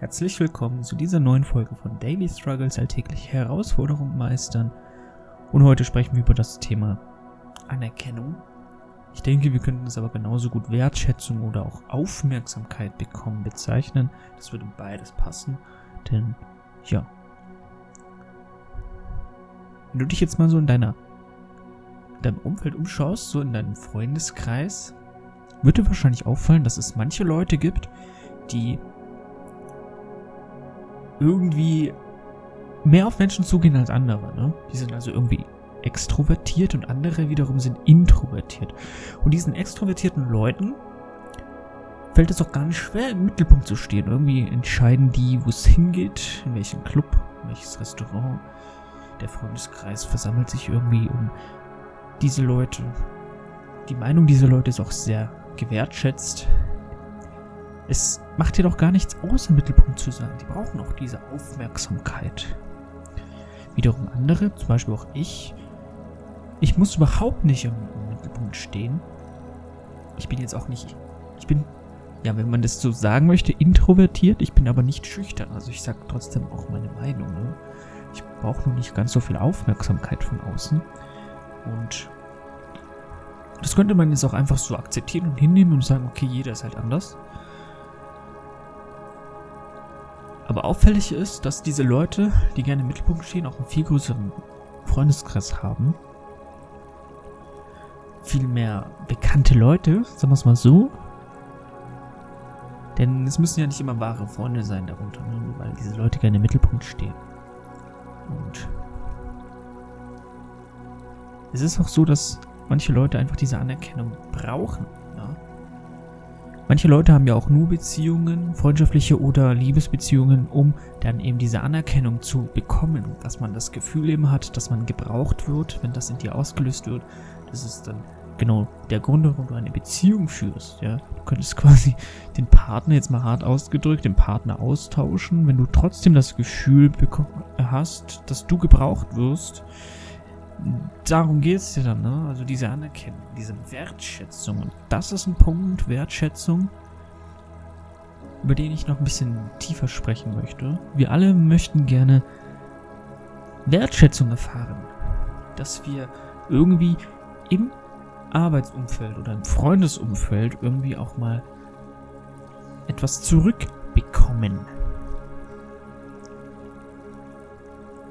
Herzlich willkommen zu dieser neuen Folge von Daily Struggles alltäglich Herausforderungen meistern. Und heute sprechen wir über das Thema Anerkennung. Ich denke, wir könnten es aber genauso gut Wertschätzung oder auch Aufmerksamkeit bekommen bezeichnen. Das würde beides passen, denn ja. Wenn du dich jetzt mal so in deiner in deinem Umfeld umschaust, so in deinem Freundeskreis, wird dir wahrscheinlich auffallen, dass es manche Leute gibt, die irgendwie mehr auf Menschen zugehen als andere. Ne? Die sind also irgendwie extrovertiert und andere wiederum sind introvertiert. Und diesen extrovertierten Leuten fällt es auch gar nicht schwer, im Mittelpunkt zu stehen. Irgendwie entscheiden die, wo es hingeht, in welchen Club, in welches Restaurant. Der Freundeskreis versammelt sich irgendwie um diese Leute. Die Meinung dieser Leute ist auch sehr gewertschätzt. Es macht dir doch gar nichts aus, im Mittelpunkt zu sein. Die brauchen auch diese Aufmerksamkeit. Wiederum andere, zum Beispiel auch ich, ich muss überhaupt nicht im, Mittelpunkt stehen. Ich bin jetzt auch nicht, ich bin, ja, wenn man das so sagen möchte, introvertiert. Ich bin aber nicht schüchtern. Also ich sage trotzdem auch meine Meinung. Ne? Ich brauche nur nicht ganz so viel Aufmerksamkeit von außen. Und das könnte man jetzt auch einfach so akzeptieren und hinnehmen und sagen, okay, jeder ist halt anders. Aber auffällig ist, dass diese Leute, die gerne im Mittelpunkt stehen, auch einen viel größeren Freundeskreis haben. Viel mehr bekannte Leute, sagen wir es mal so. Denn es müssen ja nicht immer wahre Freunde sein darunter, ne? weil diese Leute gerne im Mittelpunkt stehen. Und es ist auch so, dass manche Leute einfach diese Anerkennung brauchen. Manche Leute haben ja auch nur Beziehungen, freundschaftliche oder Liebesbeziehungen, um dann eben diese Anerkennung zu bekommen. Dass man das Gefühl eben hat, dass man gebraucht wird, wenn das in dir ausgelöst wird. Das ist dann genau der Grund, warum du eine Beziehung führst. Ja? Du könntest quasi den Partner, jetzt mal hart ausgedrückt, den Partner austauschen, wenn du trotzdem das Gefühl hast, dass du gebraucht wirst darum geht es ja dann, ne? Also diese Anerkennung, diese Wertschätzung. Und das ist ein Punkt, Wertschätzung, über den ich noch ein bisschen tiefer sprechen möchte. Wir alle möchten gerne Wertschätzung erfahren. Dass wir irgendwie im Arbeitsumfeld oder im Freundesumfeld irgendwie auch mal etwas zurückbekommen.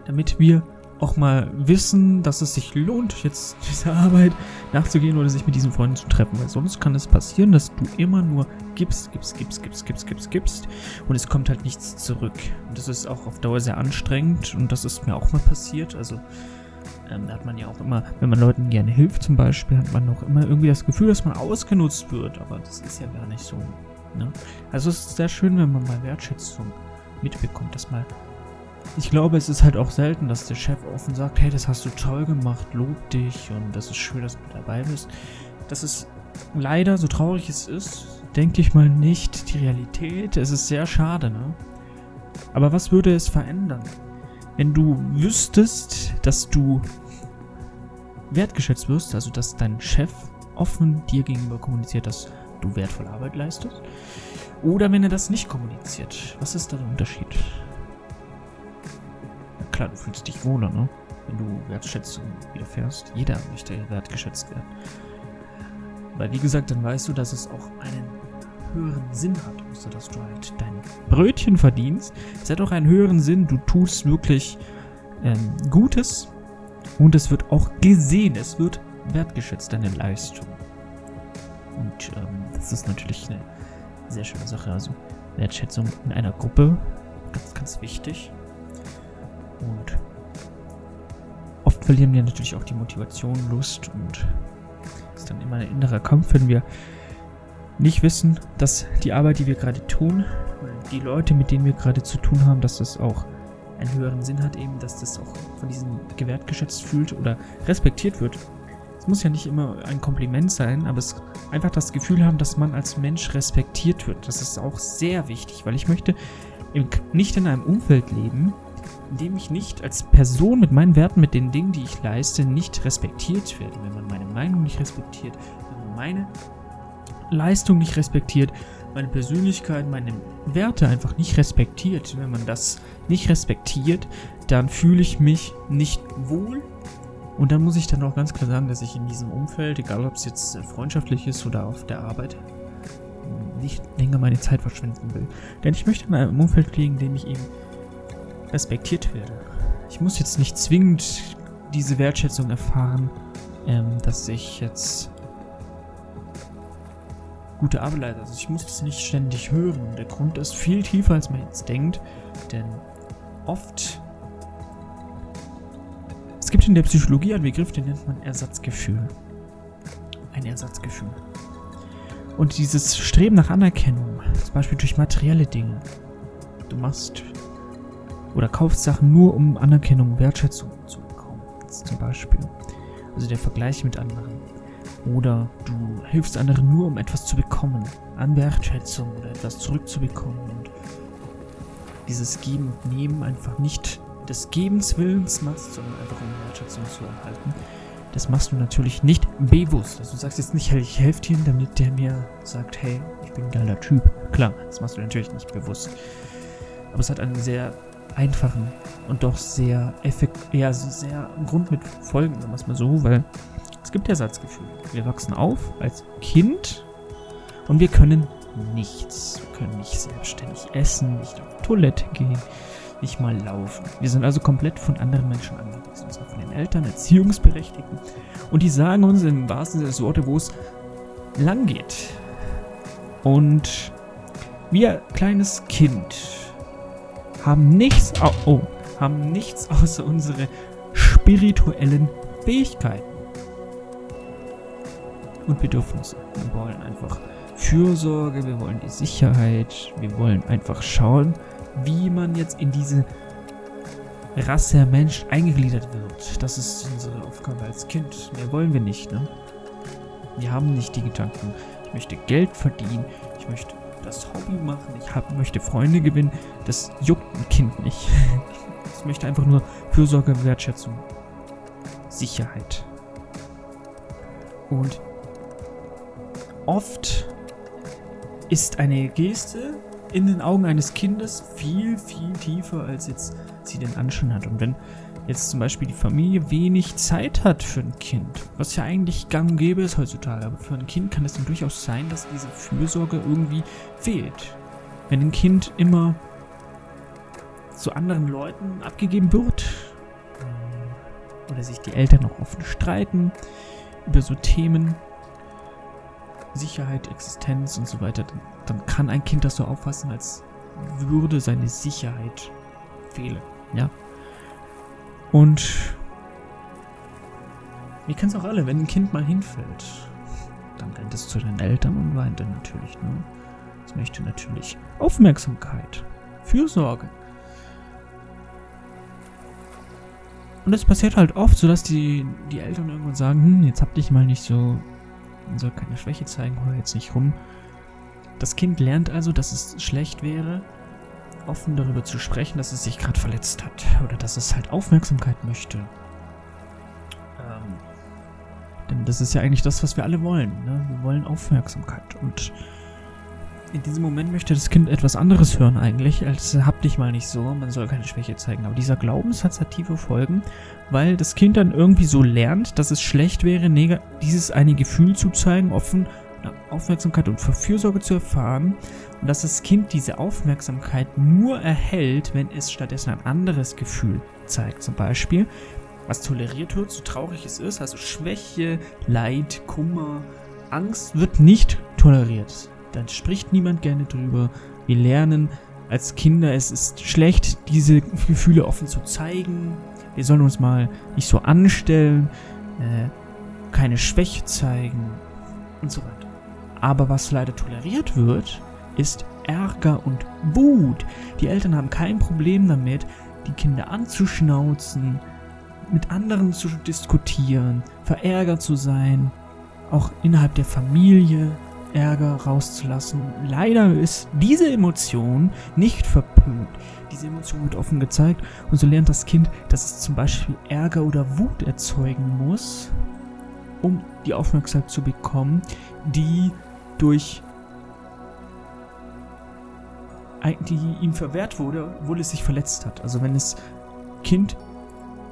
Damit wir auch mal wissen, dass es sich lohnt, jetzt dieser Arbeit nachzugehen oder sich mit diesen Freunden zu treffen. Weil sonst kann es passieren, dass du immer nur gibst, gibst, gibst, gibst, gibst, gibst, gibst und es kommt halt nichts zurück. Und das ist auch auf Dauer sehr anstrengend und das ist mir auch mal passiert. Also ähm, hat man ja auch immer, wenn man Leuten gerne hilft zum Beispiel, hat man auch immer irgendwie das Gefühl, dass man ausgenutzt wird. Aber das ist ja gar nicht so. Ne? Also es ist sehr schön, wenn man mal Wertschätzung mitbekommt, dass mal ich glaube, es ist halt auch selten, dass der Chef offen sagt, hey, das hast du toll gemacht, lob dich und das ist schön, dass du dabei bist. Das ist leider, so traurig es ist, denke ich mal nicht die Realität. Es ist sehr schade, ne? Aber was würde es verändern, wenn du wüsstest, dass du wertgeschätzt wirst, also dass dein Chef offen dir gegenüber kommuniziert, dass du wertvolle Arbeit leistest? Oder wenn er das nicht kommuniziert? Was ist da der Unterschied? Klar, du fühlst dich wohler, ne? Wenn du Wertschätzung erfährst. Jeder möchte wertgeschätzt werden. Weil, wie gesagt, dann weißt du, dass es auch einen höheren Sinn hat, außer dass du halt dein Brötchen verdienst. Es hat auch einen höheren Sinn. Du tust wirklich ähm, Gutes und es wird auch gesehen. Es wird wertgeschätzt, deine Leistung. Und ähm, das ist natürlich eine sehr schöne Sache. Also Wertschätzung in einer Gruppe, ganz, ganz wichtig. Und oft verlieren wir natürlich auch die Motivation, Lust und es ist dann immer ein innerer Kampf, wenn wir nicht wissen, dass die Arbeit, die wir gerade tun, die Leute, mit denen wir gerade zu tun haben, dass das auch einen höheren Sinn hat, eben, dass das auch von diesen gewertgeschätzt fühlt oder respektiert wird. Es muss ja nicht immer ein Kompliment sein, aber es einfach das Gefühl haben, dass man als Mensch respektiert wird. Das ist auch sehr wichtig, weil ich möchte nicht in einem Umfeld leben, indem ich nicht als Person mit meinen Werten, mit den Dingen, die ich leiste, nicht respektiert werde. Wenn man meine Meinung nicht respektiert, wenn man meine Leistung nicht respektiert, meine Persönlichkeit, meine Werte einfach nicht respektiert. Wenn man das nicht respektiert, dann fühle ich mich nicht wohl. Und dann muss ich dann auch ganz klar sagen, dass ich in diesem Umfeld, egal ob es jetzt freundschaftlich ist oder auf der Arbeit, nicht länger meine Zeit verschwenden will. Denn ich möchte in einem Umfeld fliegen, in dem ich eben respektiert werde. Ich muss jetzt nicht zwingend diese Wertschätzung erfahren, ähm, dass ich jetzt gute Arbeit leiste. Also ich muss das nicht ständig hören. Der Grund ist viel tiefer, als man jetzt denkt. Denn oft... Es gibt in der Psychologie einen Begriff, den nennt man Ersatzgefühl. Ein Ersatzgefühl. Und dieses Streben nach Anerkennung, zum Beispiel durch materielle Dinge. Du machst oder kaufst Sachen nur, um Anerkennung, Wertschätzung zu bekommen. Zum Beispiel. Also der Vergleich mit anderen. Oder du hilfst anderen nur, um etwas zu bekommen. An Wertschätzung oder etwas zurückzubekommen. Und dieses Geben und Nehmen einfach nicht des Gebens Willens machst, sondern einfach um Wertschätzung zu erhalten. Das machst du natürlich nicht bewusst. Also du sagst jetzt nicht, hey, ich helfe dir, damit der mir sagt, hey, ich bin ein geiler Typ. Klar, das machst du natürlich nicht bewusst. Aber es hat einen sehr einfachen und doch sehr effekt, ja, sehr Grund mit Folgen, sagen wir es mal so, weil es gibt Ersatzgefühl. Wir wachsen auf als Kind und wir können nichts. Wir können nicht selbstständig essen, nicht auf Toilette gehen, nicht mal laufen. Wir sind also komplett von anderen Menschen angewiesen. Zwar von den Eltern, Erziehungsberechtigten. Und die sagen uns im wahrsten Sinne des Wortes, wo es lang geht. Und wir, kleines Kind, haben nichts, oh, haben nichts außer unsere spirituellen Fähigkeiten und Bedürfnisse. Wir wollen einfach Fürsorge, wir wollen die Sicherheit, wir wollen einfach schauen, wie man jetzt in diese Rasse Mensch eingegliedert wird. Das ist unsere Aufgabe als Kind. Mehr wollen wir nicht, ne? Wir haben nicht die Gedanken, ich möchte Geld verdienen, ich möchte das Hobby machen, ich hab, möchte Freunde gewinnen. Das juckt ein Kind nicht. Es möchte einfach nur Fürsorge, Wertschätzung, Sicherheit. Und oft ist eine Geste in den Augen eines Kindes viel, viel tiefer, als jetzt sie den Anschein hat. Und wenn jetzt zum Beispiel die Familie wenig Zeit hat für ein Kind, was ja eigentlich gang und gäbe ist heutzutage, aber für ein Kind kann es dann durchaus sein, dass diese Fürsorge irgendwie fehlt. Wenn ein Kind immer zu anderen Leuten abgegeben wird, ähm, oder sich die Eltern auch offen streiten über so Themen, Sicherheit, Existenz und so weiter, dann, dann kann ein Kind das so auffassen, als würde seine Sicherheit fehlen. Ja. Und wir kennen es auch alle, wenn ein Kind mal hinfällt, dann rennt es zu den Eltern und weint dann natürlich. Ne? Es möchte natürlich Aufmerksamkeit, Fürsorge. Und es passiert halt oft, so dass die, die Eltern irgendwann sagen, hm, jetzt hab dich mal nicht so man soll keine Schwäche zeigen, hör jetzt nicht rum. Das Kind lernt also, dass es schlecht wäre, offen darüber zu sprechen, dass es sich gerade verletzt hat oder dass es halt Aufmerksamkeit möchte. Ähm, denn das ist ja eigentlich das, was wir alle wollen. Ne? Wir wollen Aufmerksamkeit und in diesem Moment möchte das Kind etwas anderes hören eigentlich, als hab dich mal nicht so, man soll keine Schwäche zeigen. Aber dieser Glaubenssatz hat tiefe Folgen, weil das Kind dann irgendwie so lernt, dass es schlecht wäre, dieses eine Gefühl zu zeigen, offen Aufmerksamkeit und Fürsorge zu erfahren und dass das Kind diese Aufmerksamkeit nur erhält, wenn es stattdessen ein anderes Gefühl zeigt. Zum Beispiel, was toleriert wird, so traurig es ist, also Schwäche, Leid, Kummer, Angst wird nicht toleriert dann spricht niemand gerne drüber. Wir lernen als Kinder, es ist schlecht, diese Gefühle offen zu zeigen. Wir sollen uns mal nicht so anstellen, äh, keine Schwäche zeigen und so weiter. Aber was leider toleriert wird, ist Ärger und Wut. Die Eltern haben kein Problem damit, die Kinder anzuschnauzen, mit anderen zu diskutieren, verärgert zu sein, auch innerhalb der Familie Ärger rauszulassen. Leider ist diese Emotion nicht verpönt. Diese Emotion wird offen gezeigt und so lernt das Kind, dass es zum Beispiel Ärger oder Wut erzeugen muss, um die Aufmerksamkeit zu bekommen, die durch die ihm verwehrt wurde, obwohl es sich verletzt hat. Also wenn das Kind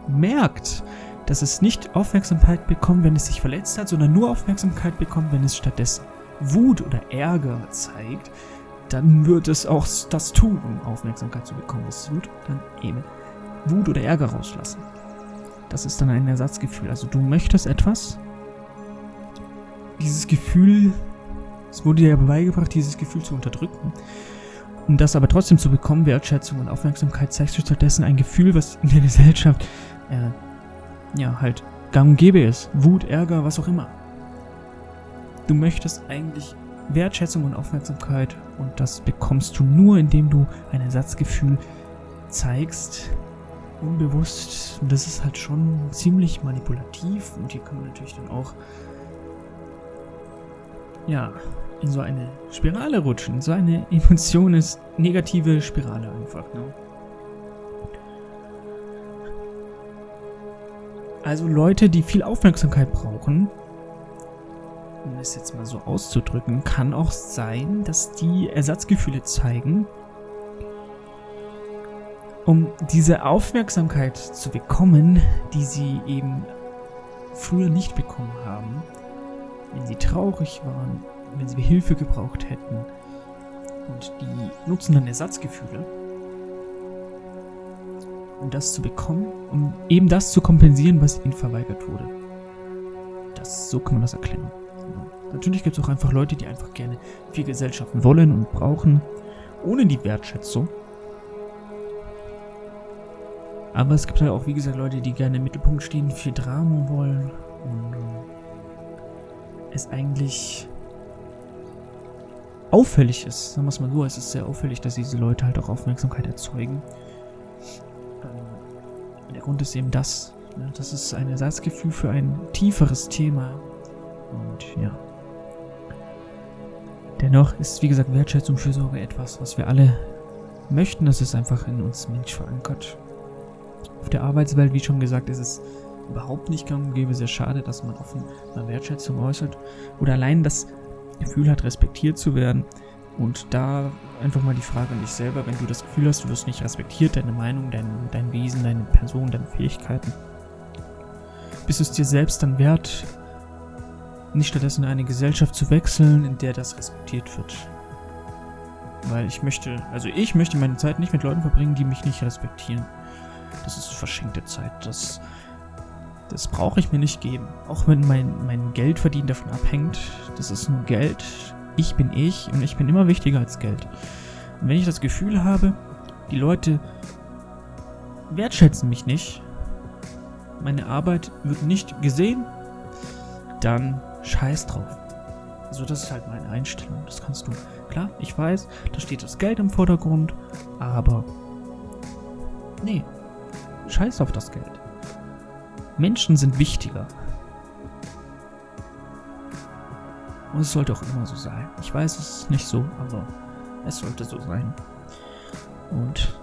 merkt, dass es nicht Aufmerksamkeit bekommt, wenn es sich verletzt hat, sondern nur Aufmerksamkeit bekommt, wenn es stattdessen Wut oder Ärger zeigt, dann wird es auch das tun, um Aufmerksamkeit zu bekommen. Es wird dann eben Wut oder Ärger rauslassen. Das ist dann ein Ersatzgefühl. Also du möchtest etwas. Dieses Gefühl, es wurde dir ja beigebracht, dieses Gefühl zu unterdrücken. Um das aber trotzdem zu bekommen, Wertschätzung und Aufmerksamkeit, zeigst du stattdessen ein Gefühl, was in der Gesellschaft äh, ja halt gang und gäbe ist. Wut, Ärger, was auch immer. Du möchtest eigentlich Wertschätzung und Aufmerksamkeit und das bekommst du nur, indem du ein Ersatzgefühl zeigst, unbewusst. Und das ist halt schon ziemlich manipulativ und hier kann man natürlich dann auch ja, in so eine Spirale rutschen. So eine Emotion ist negative Spirale einfach. Ne? Also Leute, die viel Aufmerksamkeit brauchen, um es jetzt mal so auszudrücken, kann auch sein, dass die Ersatzgefühle zeigen, um diese Aufmerksamkeit zu bekommen, die sie eben früher nicht bekommen haben, wenn sie traurig waren, wenn sie Hilfe gebraucht hätten. Und die nutzen dann Ersatzgefühle, um das zu bekommen, um eben das zu kompensieren, was ihnen verweigert wurde. Das, so kann man das erklären. Natürlich gibt es auch einfach Leute, die einfach gerne viel Gesellschaften wollen und brauchen, ohne die Wertschätzung. Aber es gibt halt auch, wie gesagt, Leute, die gerne im Mittelpunkt stehen, viel Drama wollen und es eigentlich auffällig ist, sagen wir es mal so, es ist sehr auffällig, dass diese Leute halt auch Aufmerksamkeit erzeugen. Ähm, der Grund ist eben das. Ne? Das ist ein Ersatzgefühl für ein tieferes Thema. Und ja. Dennoch ist, wie gesagt, Wertschätzung, Fürsorge etwas, was wir alle möchten. Das ist einfach in uns Mensch verankert. Auf der Arbeitswelt, wie schon gesagt, ist es überhaupt nicht gang und gäbe. Sehr schade, dass man offen mal Wertschätzung äußert. Oder allein das Gefühl hat, respektiert zu werden. Und da einfach mal die Frage an dich selber, wenn du das Gefühl hast, du wirst nicht respektiert, deine Meinung, dein, dein Wesen, deine Person, deine Fähigkeiten, bist es dir selbst dann wert, nicht stattdessen in eine Gesellschaft zu wechseln, in der das respektiert wird. Weil ich möchte, also ich möchte meine Zeit nicht mit Leuten verbringen, die mich nicht respektieren. Das ist verschenkte Zeit. Das das brauche ich mir nicht geben. Auch wenn mein, mein Geldverdienen davon abhängt. Das ist nur Geld. Ich bin ich und ich bin immer wichtiger als Geld. Und wenn ich das Gefühl habe, die Leute wertschätzen mich nicht, meine Arbeit wird nicht gesehen, dann scheiß drauf. Also das ist halt meine Einstellung. Das kannst du. Klar, ich weiß, da steht das Geld im Vordergrund, aber nee, scheiß auf das Geld. Menschen sind wichtiger. Und es sollte auch immer so sein. Ich weiß, es ist nicht so, aber es sollte so sein. Und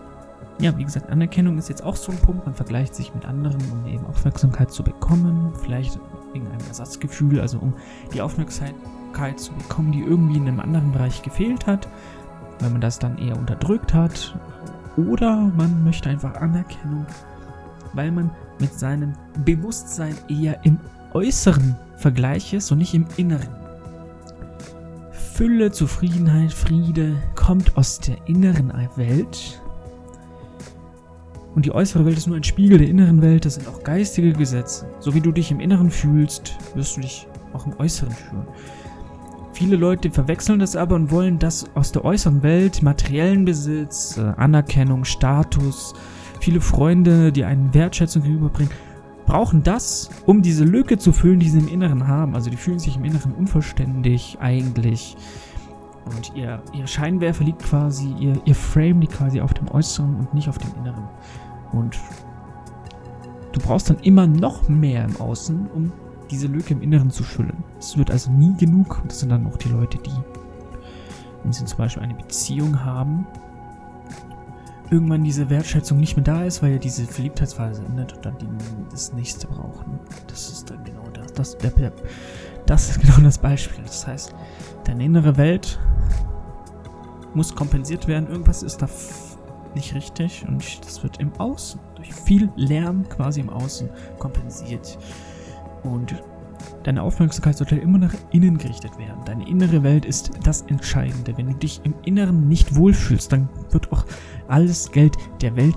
ja, wie gesagt, Anerkennung ist jetzt auch so ein Punkt. Man vergleicht sich mit anderen, um eben Aufmerksamkeit zu bekommen. Vielleicht wegen einem Ersatzgefühl, also um die Aufmerksamkeit zu bekommen, die irgendwie in einem anderen Bereich gefehlt hat, weil man das dann eher unterdrückt hat. Oder man möchte einfach Anerkennung, weil man mit seinem Bewusstsein eher im äußeren Vergleich ist und nicht im inneren. Fülle, Zufriedenheit, Friede kommt aus der inneren Welt. Und die äußere Welt ist nur ein Spiegel der inneren Welt, das sind auch geistige Gesetze. So wie du dich im Inneren fühlst, wirst du dich auch im Äußeren fühlen. Viele Leute verwechseln das aber und wollen das aus der äußeren Welt, materiellen Besitz, äh, Anerkennung, Status, viele Freunde, die einen Wertschätzung gegenüberbringen, brauchen das, um diese Lücke zu füllen, die sie im Inneren haben. Also die fühlen sich im Inneren unvollständig eigentlich. Und ihr, ihr Scheinwerfer liegt quasi, ihr, ihr Frame liegt quasi auf dem Äußeren und nicht auf dem Inneren. Und du brauchst dann immer noch mehr im Außen, um diese Lücke im Inneren zu füllen. Es wird also nie genug. Und das sind dann auch die Leute, die, wenn sie zum Beispiel eine Beziehung haben, irgendwann diese Wertschätzung nicht mehr da ist, weil ja diese Verliebtheitsphase endet und dann die, das nächste brauchen. Das ist dann genau das. Das, der, der, das ist genau das Beispiel. Das heißt, deine innere Welt muss kompensiert werden. Irgendwas ist da nicht richtig und das wird im Außen, durch viel Lärm quasi im Außen kompensiert. Und deine Aufmerksamkeit sollte immer nach innen gerichtet werden. Deine innere Welt ist das Entscheidende. Wenn du dich im Inneren nicht wohlfühlst, dann wird auch alles Geld der Welt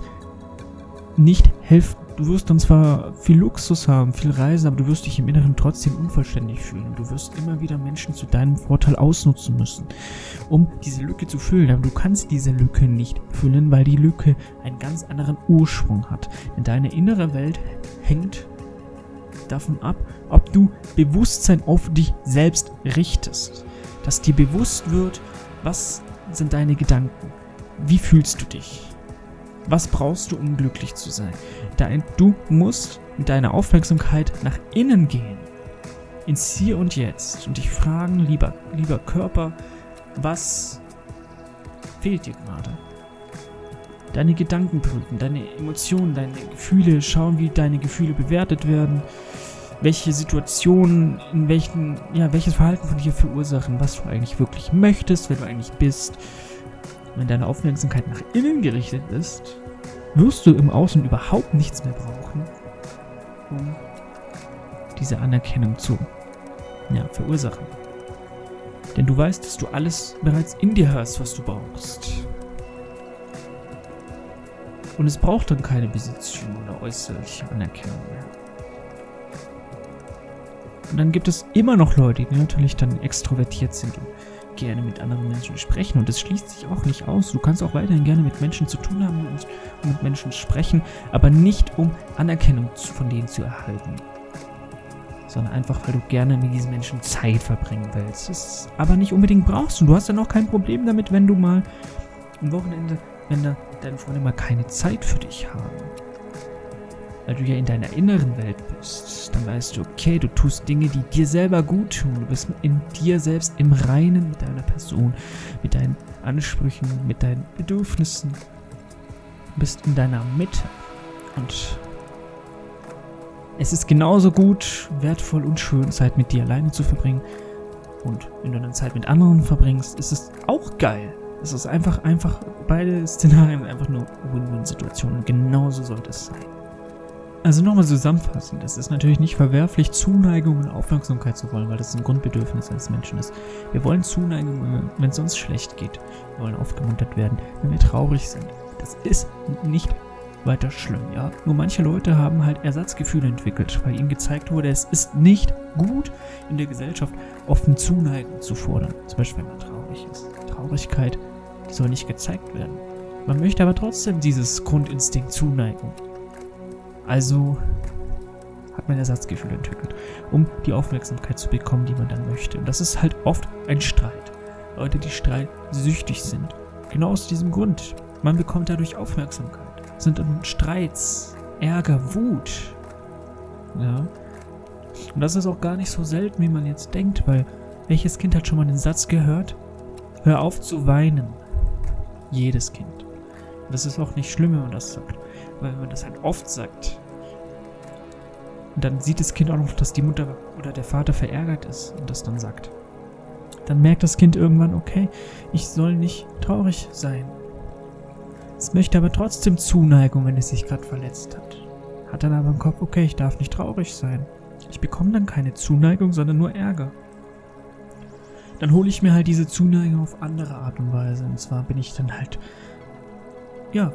nicht helfen. Du wirst dann zwar viel Luxus haben, viel Reisen, aber du wirst dich im Inneren trotzdem unvollständig fühlen. Du wirst immer wieder Menschen zu deinem Vorteil ausnutzen müssen, um diese Lücke zu füllen. Aber du kannst diese Lücke nicht füllen, weil die Lücke einen ganz anderen Ursprung hat. Denn deine innere Welt hängt davon ab, ob du Bewusstsein auf dich selbst richtest. Dass dir bewusst wird, was sind deine Gedanken? Wie fühlst du dich? Was brauchst du, um glücklich zu sein? Du musst mit deiner Aufmerksamkeit nach innen gehen. Ins Hier und Jetzt. Und dich fragen, lieber, lieber Körper, was fehlt dir gerade? Deine Gedanken prüfen, deine Emotionen, deine Gefühle, schauen, wie deine Gefühle bewertet werden, welche Situationen, in welchen, ja, welches Verhalten von dir verursachen, was du eigentlich wirklich möchtest, wer du eigentlich bist wenn deine Aufmerksamkeit nach innen gerichtet ist, wirst du im Außen überhaupt nichts mehr brauchen, um diese Anerkennung zu ja, verursachen. Denn du weißt, dass du alles bereits in dir hast, was du brauchst. Und es braucht dann keine Besitztümer oder äußerliche Anerkennung mehr. Und dann gibt es immer noch Leute, die natürlich dann extrovertiert sind und gerne mit anderen Menschen sprechen und das schließt sich auch nicht aus. Du kannst auch weiterhin gerne mit Menschen zu tun haben und mit Menschen sprechen, aber nicht um Anerkennung von denen zu erhalten, sondern einfach, weil du gerne mit diesen Menschen Zeit verbringen willst. Das aber nicht unbedingt brauchst und du hast dann auch kein Problem damit, wenn du mal am Wochenende, wenn deine Freunde mal keine Zeit für dich haben weil du ja in deiner inneren Welt bist, dann weißt du, okay, du tust Dinge, die dir selber gut tun. Du bist in dir selbst im Reinen mit deiner Person, mit deinen Ansprüchen, mit deinen Bedürfnissen. Du bist in deiner Mitte. Und es ist genauso gut, wertvoll und schön, Zeit mit dir alleine zu verbringen. Und wenn du dann Zeit mit anderen verbringst, ist es auch geil. Es ist einfach, einfach, beide Szenarien einfach nur Win-Win-Situationen. Genauso sollte es sein. Also nochmal zusammenfassend, es ist natürlich nicht verwerflich, Zuneigung und Aufmerksamkeit zu wollen, weil das ein Grundbedürfnis eines Menschen ist. Wir wollen Zuneigung, wenn es uns schlecht geht. Wir wollen aufgemuntert werden, wenn wir traurig sind. Das ist nicht weiter schlimm, ja. Nur manche Leute haben halt Ersatzgefühle entwickelt, weil ihnen gezeigt wurde, es ist nicht gut, in der Gesellschaft offen Zuneigung zu fordern. Zum Beispiel, wenn man traurig ist. Traurigkeit, soll nicht gezeigt werden. Man möchte aber trotzdem dieses Grundinstinkt Zuneigung. Also hat man Ersatzgefühl entwickelt, um die Aufmerksamkeit zu bekommen, die man dann möchte. Und das ist halt oft ein Streit. Leute, die streitsüchtig sind. Genau aus diesem Grund. Man bekommt dadurch Aufmerksamkeit. Sind dann Streits, Ärger, Wut. Ja. Und das ist auch gar nicht so selten, wie man jetzt denkt, weil welches Kind hat schon mal den Satz gehört? Hör auf zu weinen. Jedes Kind. Und das ist auch nicht schlimm, wenn man das sagt. Weil wenn man das halt oft sagt, dann sieht das Kind auch noch, dass die Mutter oder der Vater verärgert ist und das dann sagt. Dann merkt das Kind irgendwann, okay, ich soll nicht traurig sein. Es möchte aber trotzdem Zuneigung, wenn es sich gerade verletzt hat. Hat dann aber im Kopf, okay, ich darf nicht traurig sein. Ich bekomme dann keine Zuneigung, sondern nur Ärger. Dann hole ich mir halt diese Zuneigung auf andere Art und Weise. Und zwar bin ich dann halt, ja,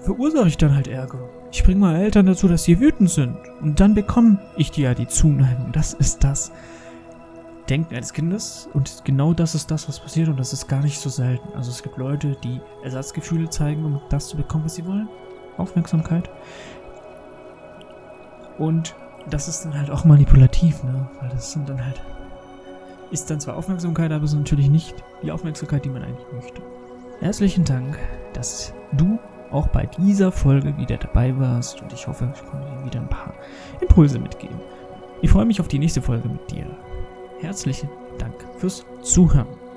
verursache ich dann halt Ärger. Ich bringe meine Eltern dazu, dass sie wütend sind. Und dann bekomme ich dir ja die Zuneigung. Das ist das Denken eines Kindes. Und genau das ist das, was passiert. Und das ist gar nicht so selten. Also es gibt Leute, die Ersatzgefühle zeigen, um das zu bekommen, was sie wollen. Aufmerksamkeit. Und das ist dann halt auch manipulativ, ne? Weil das sind dann halt. Ist dann zwar Aufmerksamkeit, aber es ist natürlich nicht die Aufmerksamkeit, die man eigentlich möchte. Herzlichen Dank, dass du auch bei dieser Folge wieder dabei warst und ich hoffe, ich konnte dir wieder ein paar Impulse mitgeben. Ich freue mich auf die nächste Folge mit dir. Herzlichen Dank fürs Zuhören.